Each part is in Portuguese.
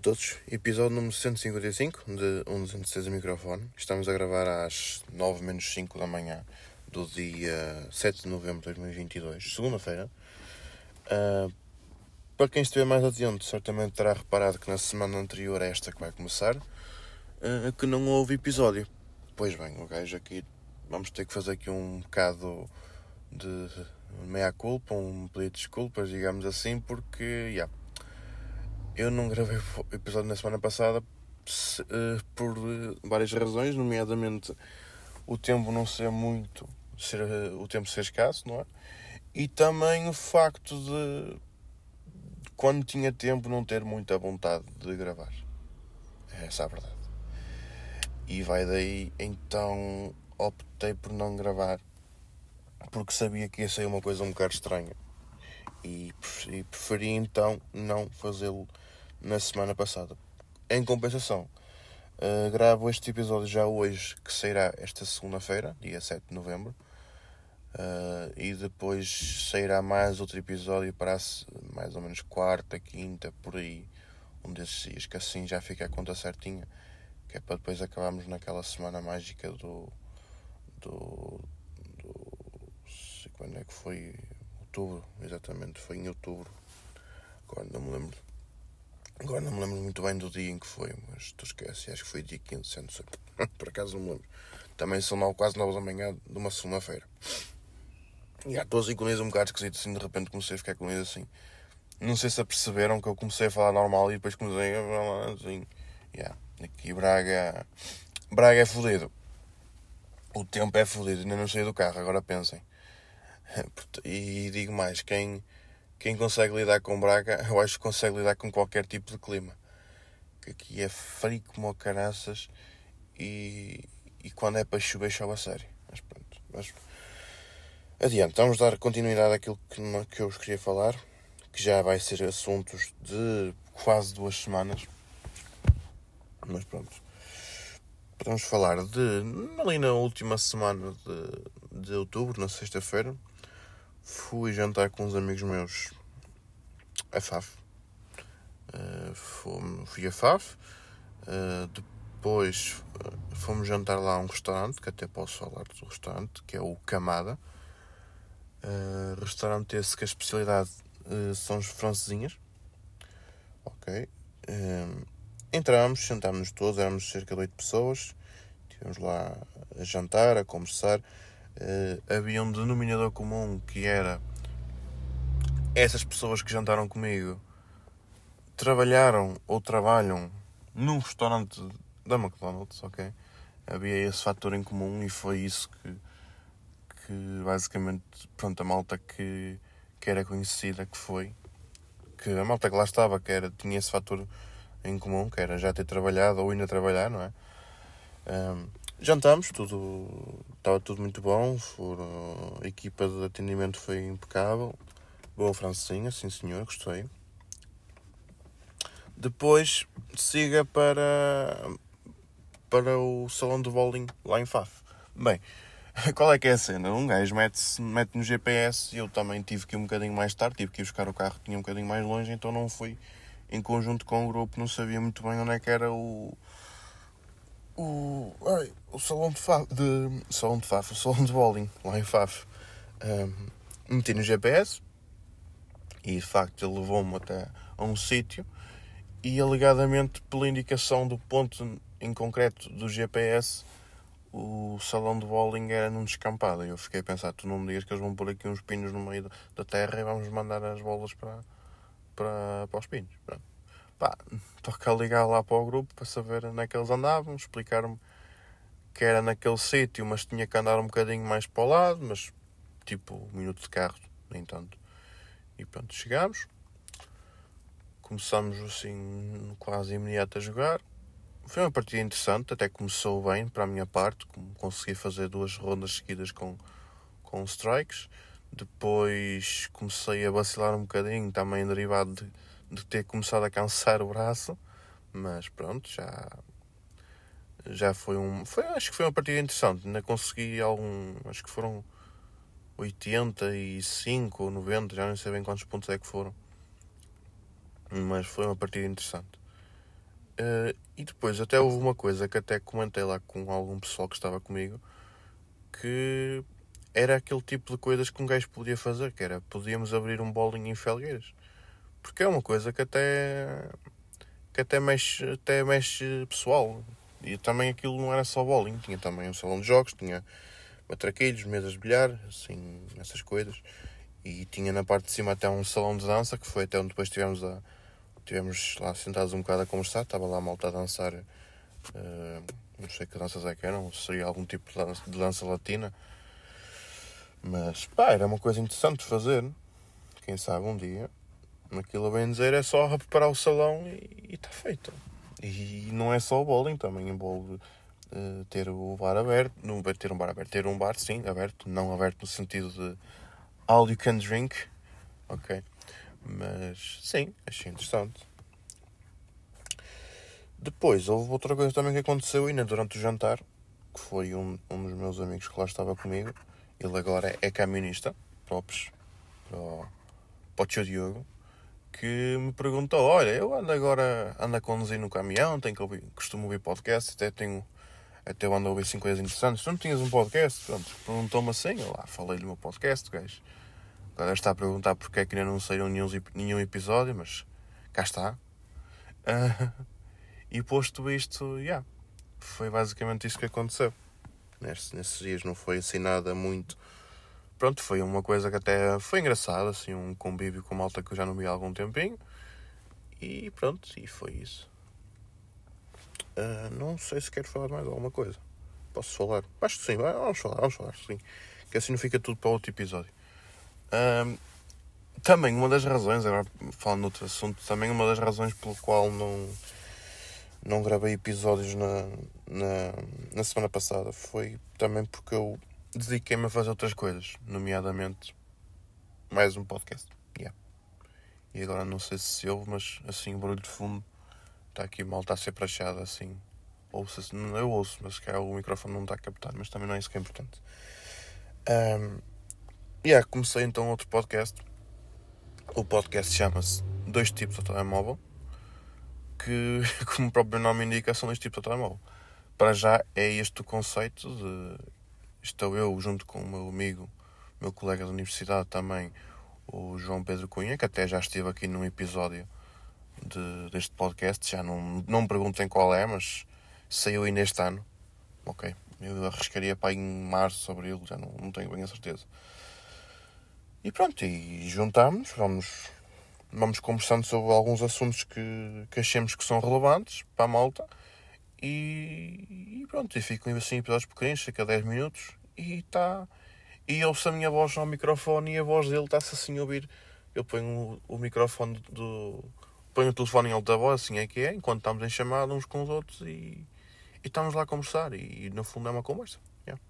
todos, episódio número 155 de 116 um microfone. Estamos a gravar às 9 menos 5 da manhã do dia 7 de novembro de 2022, segunda-feira. Uh, para quem estiver mais atento, certamente terá reparado que na semana anterior a esta que vai começar, uh, que não houve episódio. Pois bem, o gajo aqui, vamos ter que fazer aqui um bocado de meia-culpa, um pedido de desculpas, digamos assim, porque, yeah, eu não gravei o episódio na semana passada se, uh, por uh, várias razões, nomeadamente o tempo não ser muito, ser, uh, o tempo ser escasso, não é? E também o facto de, quando tinha tempo, não ter muita vontade de gravar. É essa a verdade. E vai daí, então optei por não gravar, porque sabia que ia ser uma coisa um bocado estranha. E, e preferi então não fazê-lo na semana passada. Em compensação, uh, gravo este episódio já hoje, que sairá esta segunda-feira, dia 7 de novembro. Uh, e depois sairá mais outro episódio para mais ou menos quarta, quinta, por aí, um desses dias, que assim já fica a conta certinha, que é para depois acabarmos naquela semana mágica do. do. do quando é que foi? Outubro, exatamente, foi em outubro, agora não me lembro Agora não me lembro muito bem do dia em que foi, mas tu esquece, acho que foi dia 15, sendo Por acaso não me lembro. Também são nove, quase 9 da manhã de uma segunda-feira. E estou assim com um bocado esquisito, assim, de repente comecei a ficar com isso assim. Não sei se aperceberam que eu comecei a falar normal e depois comecei a falar assim. Yeah. Aqui Braga. Braga é fodido. O tempo é fodido, ainda não saí do carro, agora pensem. E digo mais, quem quem consegue lidar com Braga, eu acho que consegue lidar com qualquer tipo de clima. Que aqui é frio como o caraças e, e quando é para chover, chove a sério. Mas pronto, mas adiante, vamos dar continuidade àquilo que, que eu vos queria falar, que já vai ser assuntos de quase duas semanas. Mas pronto. Podemos falar de ali na última semana de, de outubro, na sexta-feira fui jantar com uns amigos meus a FAF. Uh, fui a FAF. Uh, depois uh, fomos jantar lá a um restaurante, que até posso falar do restaurante, que é o Camada. Uh, restaurante esse que a especialidade são as francesinhas. Ok. entramos, sentámos-nos todos, éramos cerca de 8 pessoas. Estivemos lá a jantar, a conversar havia um denominador comum que era essas pessoas que jantaram comigo trabalharam ou trabalham num restaurante da McDonald's, ok? Havia esse fator em comum e foi isso que, que basicamente, pronto, a malta que, que era conhecida que foi, que a malta que lá estava, que era, tinha esse fator em comum, que era já ter trabalhado ou ainda trabalhar, não é? Um, Jantamos, tudo estava tudo muito bom, foram, a equipa de atendimento foi impecável, boa francesinha, sim senhor, gostei. Depois siga para, para o salão de bowling lá em Faf. Bem, qual é que é a cena? Um gajo mete, mete no GPS e eu também tive que ir um bocadinho mais tarde, tive que ir buscar o carro, tinha um bocadinho mais longe, então não fui em conjunto com o grupo, não sabia muito bem onde é que era o o, ai, o salão de Faf, de, salão de Faf, o salão de bowling, lá em Faf, um, meti no GPS e de facto ele levou-me até a um sítio e alegadamente pela indicação do ponto em concreto do GPS o salão de bowling era num descampado e eu fiquei a pensar, tu não me digas que eles vão pôr aqui uns pinos no meio da terra e vamos mandar as bolas para, para, para os pinos. Pronto. Pá, toca ligar lá para o grupo para saber onde é que eles andavam, explicar-me que era naquele sítio, mas tinha que andar um bocadinho mais para o lado, mas tipo um minuto de carro, nem tanto. E pronto, chegámos. Começamos assim quase imediato a jogar. Foi uma partida interessante, até começou bem para a minha parte, consegui fazer duas rondas seguidas com, com strikes. Depois comecei a vacilar um bocadinho, também derivado de de ter começado a cansar o braço, mas pronto, já já foi um, foi, acho que foi uma partida interessante, ainda consegui algum, acho que foram 85 ou 90, já não sei bem quantos pontos é que foram. Mas foi uma partida interessante. Uh, e depois até houve uma coisa que até comentei lá com algum pessoal que estava comigo que era aquele tipo de coisas que um gajo podia fazer, que era podíamos abrir um bowling em Felgueiras. Porque é uma coisa que até que até mexe, até mexe pessoal. E também aquilo não era só bowling, tinha também um salão de jogos, tinha matraquilhos, mesas de bilhar, assim, essas coisas. E tinha na parte de cima até um salão de dança, que foi até onde depois tivemos a, Tivemos lá sentados um bocado a conversar, estava lá a malta a dançar, uh, não sei que danças é que eram, seria algum tipo de dança, de dança latina. Mas pá, era uma coisa interessante de fazer. Quem sabe um dia, naquilo a bem dizer, é só preparar o salão e está feito. E não é só o bowling, também envolve uh, ter o bar aberto, não ter um bar aberto, ter um bar sim, aberto, não aberto no sentido de all you can drink, ok? Mas sim, achei interessante. Depois houve outra coisa também que aconteceu ainda durante o jantar, que foi um, um dos meus amigos que lá estava comigo. Ele agora é camionista, próprios, para o, para o tio Diogo, que me perguntou: Olha, eu ando agora ando a conduzir no caminhão, tenho que ouvir, costumo ouvir podcast, até tenho. Até ando a ouvir 5 coisas interessantes. Tu não tinhas um podcast? Pronto, perguntou-me assim, eu lá falei-lhe o meu podcast, gajo. Agora está a perguntar porque é que ainda não saíram nenhum, nenhum episódio, mas cá está. Uh, e posto isto, yeah, foi basicamente isso que aconteceu. Nesses dias não foi assim nada muito. Pronto, foi uma coisa que até foi engraçada, assim, um convívio com malta que eu já não vi há algum tempinho. E pronto, e foi isso. Uh, não sei se quero falar mais alguma coisa. Posso falar? Acho que sim, vamos falar, vamos falar, sim. Que assim não fica tudo para outro episódio. Um, também uma das razões, agora falando outro assunto, também uma das razões pelo qual não, não gravei episódios na, na, na semana passada foi também porque eu dediquei-me a fazer outras coisas, nomeadamente mais um podcast. Yeah. E agora não sei se se ouve, mas assim o barulho de fundo está aqui mal, está a ser prachado assim. Ouço, eu ouço, mas se calhar o microfone não está a captar, mas também não é isso que é importante. Um, yeah, comecei então outro podcast. O podcast chama-se Dois Tipos de Telemóvel. Que, como o próprio nome indica, são dois tipos de telemóvel. Para já é este o conceito de. Estou eu junto com o meu amigo, meu colega da universidade também, o João Pedro Cunha, que até já esteve aqui num episódio de, deste podcast. Já não, não me perguntem qual é, mas saiu aí neste ano. Ok. Eu arriscaria para em março, ele, já não, não tenho bem a certeza. E pronto, e juntámos, vamos, vamos conversando sobre alguns assuntos que, que achemos que são relevantes para a malta. E, e pronto, e ficam assim episódios pequenos, cerca de 10 minutos, e está. E ouço a minha voz ao microfone e a voz dele está-se assim a ouvir. Eu ponho o, o microfone do. ponho o telefone em alta voz, assim é que é, enquanto estamos em chamada uns com os outros e, e estamos lá a conversar. E, e no fundo é uma conversa. Yeah,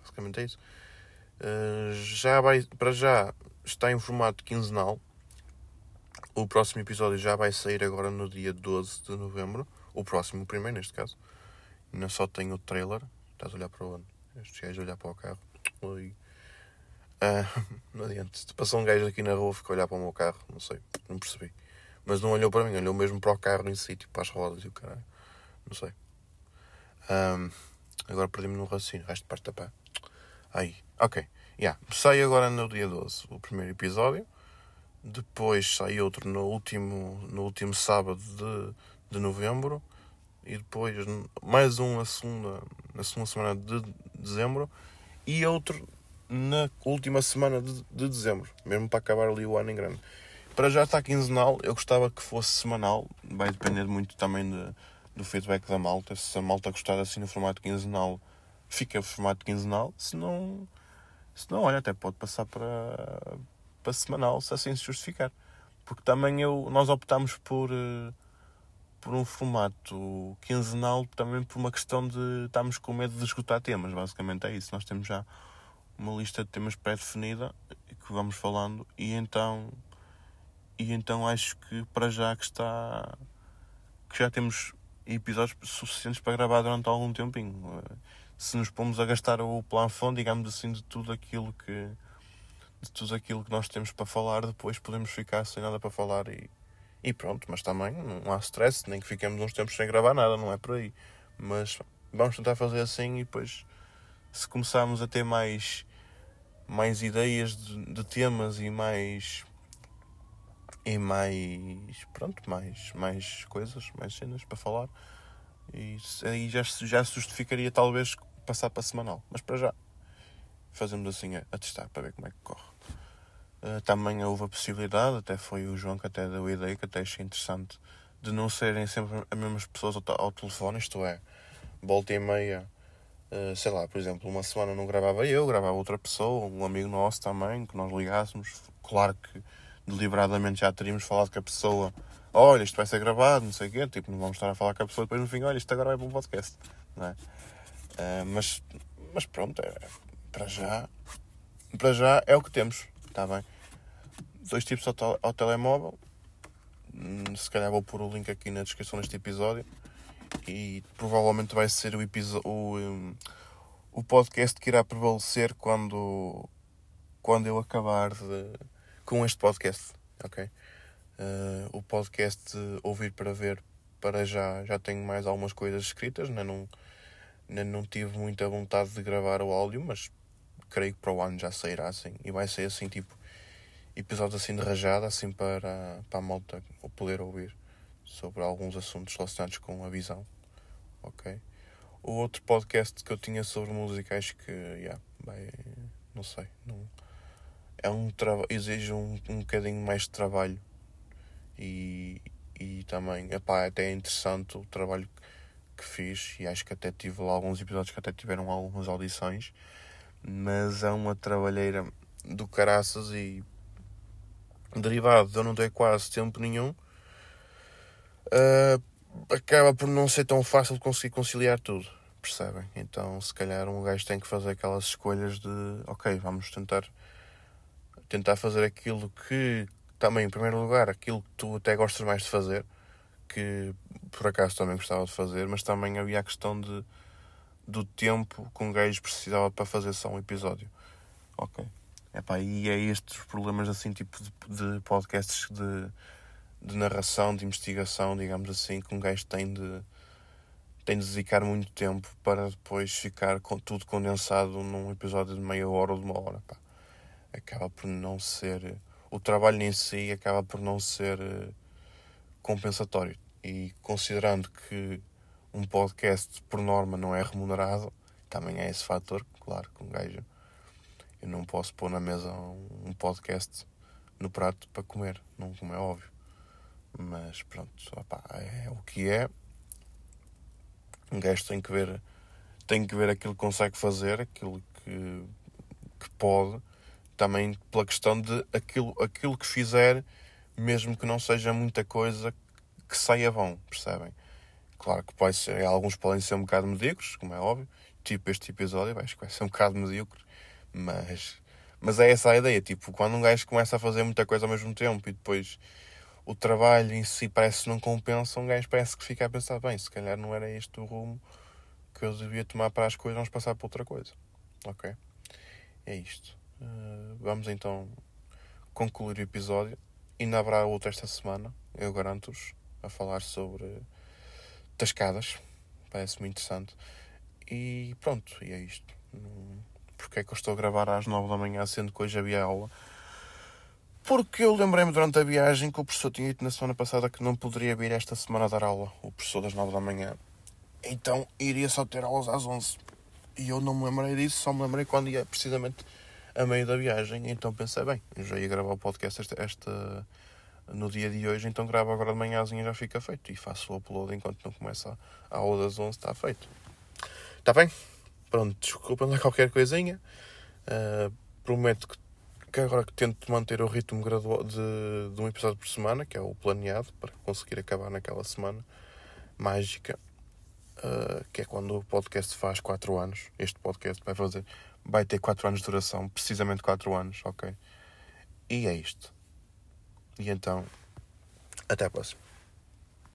basicamente é isso. Uh, já vai, para já está em formato quinzenal. O próximo episódio já vai sair agora no dia 12 de novembro. O próximo, o primeiro neste caso. Ainda só tenho o trailer. Estás a olhar para onde? Este gajo a olhar para o carro. Oi. Uh, não adianta. Passou um gajo aqui na rua, ficou a olhar para o meu carro. Não sei, não percebi. Mas não olhou para mim, olhou mesmo para o carro em si, tipo para as rodas e o caralho. Não sei. Um, agora perdi-me no raciocínio. Resto de parte da pé. Aí, ok. Yeah. Sai agora no dia 12 o primeiro episódio. Depois sai outro no último, no último sábado de, de novembro. E depois mais um na segunda, na segunda semana de dezembro. E outro na última semana de, de dezembro. Mesmo para acabar ali o ano em grande. Para já está quinzenal. Eu gostava que fosse semanal. Vai depender muito também de, do feedback da malta. Se a malta gostar assim no formato quinzenal fica em formato quinzenal, se não, se não, olha, até pode passar para, para semanal, se assim se justificar. Porque também eu, nós optámos por, eh, por um formato quinzenal também por uma questão de estarmos com medo de esgotar temas, basicamente é isso. Nós temos já uma lista de temas pré-definida que vamos falando e então e então acho que para já que está que já temos episódios suficientes para gravar durante algum tempinho se nos pomos a gastar o plafond, digamos assim, de tudo aquilo que de tudo aquilo que nós temos para falar, depois podemos ficar sem nada para falar e, E pronto, mas também não há stress, nem que fiquemos uns tempos sem gravar nada, não é por aí. Mas vamos tentar fazer assim e depois, se começarmos a ter mais, mais ideias de, de temas e mais. e mais. pronto, mais, mais coisas, mais cenas para falar, e aí já, já se justificaria talvez passar para semanal. Mas para já, fazemos assim a, a testar para ver como é que corre. Uh, também houve a possibilidade, até foi o João que até deu a ideia, que até achei interessante, de não serem sempre as mesmas pessoas ao, ao telefone, isto é, volta e meia, uh, sei lá, por exemplo, uma semana não gravava eu, gravava outra pessoa, um amigo nosso também, que nós ligássemos, claro que deliberadamente já teríamos falado com a pessoa, olha, isto vai ser gravado, não sei o quê, tipo, não vamos estar a falar com a pessoa depois no fim, olha, isto agora é bom podcast, não é? Uh, mas, mas pronto, é, para já, para já é o que temos. Está bem? Dois tipos ao, tel ao telemóvel. Hum, se calhar vou pôr o link aqui na descrição deste episódio. E provavelmente vai ser o, o, um, o podcast que irá prevalecer quando, quando eu acabar de, com este podcast. Ok? Uh, o podcast Ouvir para Ver, para já, já tenho mais algumas coisas escritas. Ainda não, ainda não tive muita vontade de gravar o áudio, mas creio que para o ano já sairá assim. E vai ser assim, tipo, episódio assim de rajada, assim para, para a malta poder ouvir sobre alguns assuntos relacionados com a visão. Ok? O outro podcast que eu tinha sobre música, acho que, yeah, vai, não sei, não, é um exige um, um bocadinho mais de trabalho e, e também, epá, até é interessante o trabalho que fiz e acho que até tive alguns episódios que até tiveram algumas audições mas é uma trabalheira do caraças e derivado de eu não ter quase tempo nenhum, uh, acaba por não ser tão fácil de conseguir conciliar tudo, percebem? Então, se calhar, um gajo tem que fazer aquelas escolhas de, ok, vamos tentar tentar fazer aquilo que também, em primeiro lugar, aquilo que tu até gostas mais de fazer, que por acaso também gostava de fazer, mas também havia a questão de do tempo que um gajo precisava para fazer só um episódio. Ok. Epá, e é estes problemas assim, tipo de, de podcasts de, de narração, de investigação, digamos assim, que um gajo tem de, tem de dedicar muito tempo para depois ficar com tudo condensado num episódio de meia hora ou de uma hora. Acaba por não ser. O trabalho em si acaba por não ser eh, compensatório. E considerando que um podcast por norma não é remunerado, também é esse fator, claro, que um gajo eu não posso pôr na mesa um podcast no prato para comer, não como é óbvio. Mas pronto, opa, é o que é. Um gajo tem que ver tem que ver aquilo que consegue fazer, aquilo que, que pode, também pela questão de aquilo, aquilo que fizer, mesmo que não seja muita coisa, que saia bom, percebem? Claro que pode ser, alguns podem ser um bocado medíocres, como é óbvio. Tipo este episódio, acho que vai ser um bocado medíocre. Mas, mas é essa a ideia. Tipo, quando um gajo começa a fazer muita coisa ao mesmo tempo e depois o trabalho em si parece que não compensa, um gajo parece que fica a pensar: bem, se calhar não era este o rumo que eu devia tomar para as coisas, vamos passar para outra coisa. Ok? É isto. Uh, vamos então concluir o episódio. Ainda haverá outro esta semana, eu garanto-vos, a falar sobre tascadas. Parece-me interessante. E pronto, e é isto. Porque é que eu estou a gravar às 9 da manhã, sendo que hoje havia aula? Porque eu lembrei-me durante a viagem que o professor tinha dito na semana passada que não poderia vir esta semana dar aula, o professor das 9 da manhã. Então iria só ter aulas às 11. E eu não me lembrei disso, só me lembrei quando ia precisamente a meio da viagem. Então pensei, bem, já ia gravar o podcast esta, esta no dia de hoje, então gravo agora de manhãzinha já fica feito. E faço o upload enquanto não começa a aula das 11, está feito. Está bem? Pronto, desculpem lá qualquer coisinha. Uh, prometo que, que, agora que tento manter o ritmo gradual de, de um episódio por semana, que é o planeado, para conseguir acabar naquela semana mágica. Uh, que é quando o podcast faz 4 anos. Este podcast vai fazer, vai ter 4 anos de duração, precisamente 4 anos, ok? E é isto. E então, até a próxima.